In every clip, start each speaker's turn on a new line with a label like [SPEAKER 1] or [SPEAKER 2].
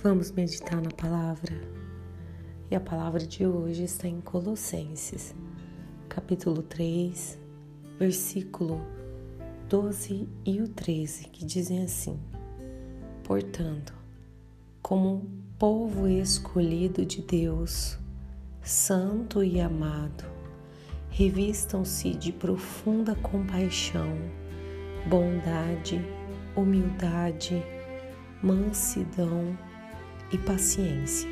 [SPEAKER 1] Vamos meditar na palavra. E a palavra de hoje está em Colossenses, capítulo 3, versículo 12 e o 13, que dizem assim: Portanto, como povo escolhido de Deus, santo e amado, revistam-se de profunda compaixão, bondade, humildade, mansidão e paciência.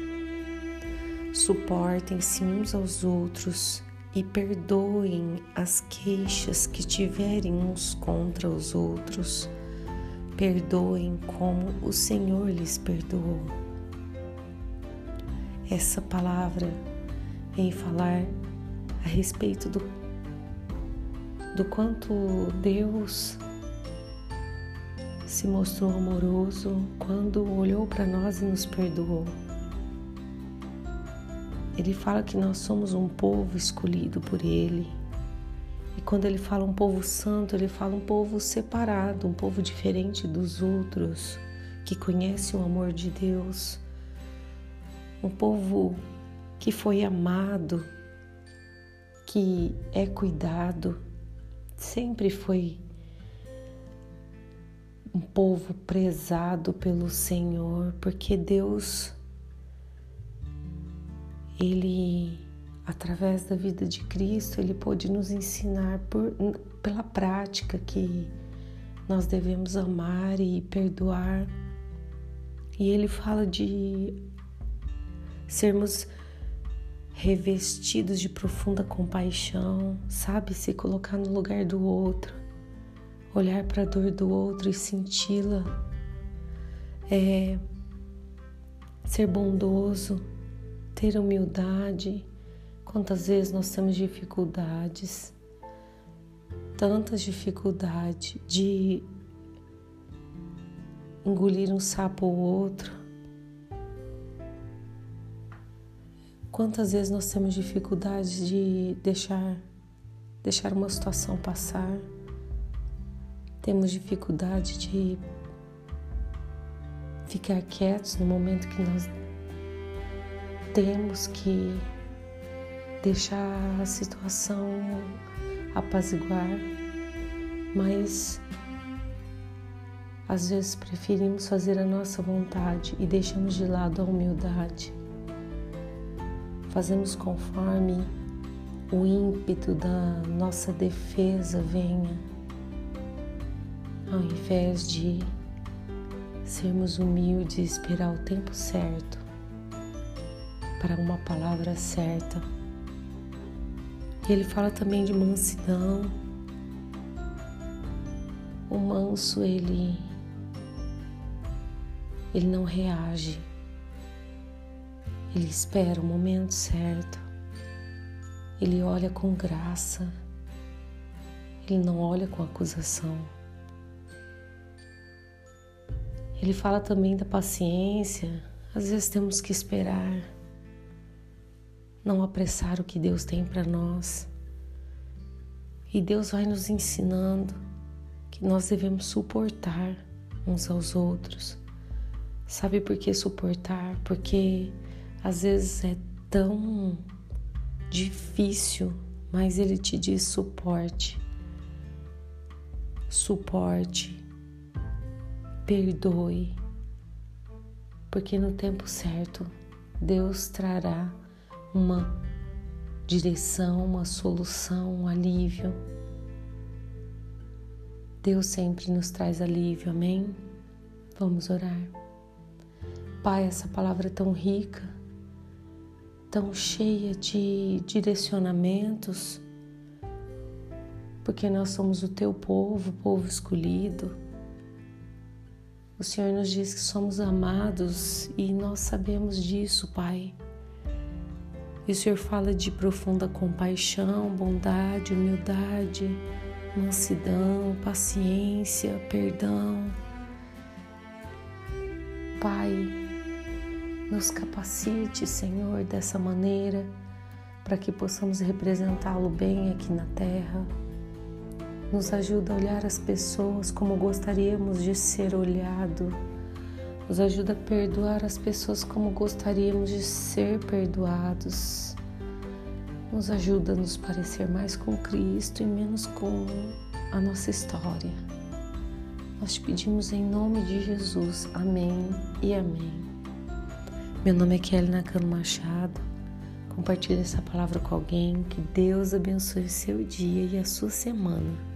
[SPEAKER 1] Suportem-se uns aos outros e perdoem as queixas que tiverem uns contra os outros. Perdoem como o Senhor lhes perdoou. Essa palavra vem falar a respeito do, do quanto Deus se mostrou amoroso quando olhou para nós e nos perdoou. Ele fala que nós somos um povo escolhido por Ele. E quando ele fala um povo santo, ele fala um povo separado, um povo diferente dos outros, que conhece o amor de Deus. Um povo que foi amado, que é cuidado, sempre foi um povo prezado pelo Senhor, porque Deus, Ele, através da vida de Cristo, Ele pôde nos ensinar por, pela prática que nós devemos amar e perdoar. E Ele fala de sermos revestidos de profunda compaixão, sabe? Se colocar no lugar do outro olhar para a dor do outro e senti-la, é ser bondoso, ter humildade. Quantas vezes nós temos dificuldades, tantas dificuldades de engolir um sapo ou outro. Quantas vezes nós temos dificuldades de deixar deixar uma situação passar? Temos dificuldade de ficar quietos no momento que nós temos que deixar a situação apaziguar, mas às vezes preferimos fazer a nossa vontade e deixamos de lado a humildade. Fazemos conforme o ímpeto da nossa defesa venha ao invés de sermos humildes e esperar o tempo certo para uma palavra certa. Ele fala também de mansidão. O manso, ele ele não reage. Ele espera o momento certo. Ele olha com graça. Ele não olha com acusação. Ele fala também da paciência. Às vezes temos que esperar, não apressar o que Deus tem para nós. E Deus vai nos ensinando que nós devemos suportar uns aos outros. Sabe por que suportar? Porque às vezes é tão difícil, mas Ele te diz suporte. Suporte perdoe, porque no tempo certo Deus trará uma direção, uma solução, um alívio. Deus sempre nos traz alívio, amém? Vamos orar. Pai, essa palavra é tão rica, tão cheia de direcionamentos, porque nós somos o teu povo, o povo escolhido o Senhor nos diz que somos amados e nós sabemos disso, Pai. E o Senhor fala de profunda compaixão, bondade, humildade, mansidão, paciência, perdão. Pai, nos capacite, Senhor, dessa maneira para que possamos representá-lo bem aqui na terra nos ajuda a olhar as pessoas como gostaríamos de ser olhado, Nos ajuda a perdoar as pessoas como gostaríamos de ser perdoados. Nos ajuda a nos parecer mais com Cristo e menos com a nossa história. Nós te pedimos em nome de Jesus. Amém e amém. Meu nome é Kelly Nakano Machado. Compartilhe essa palavra com alguém. Que Deus abençoe o seu dia e a sua semana.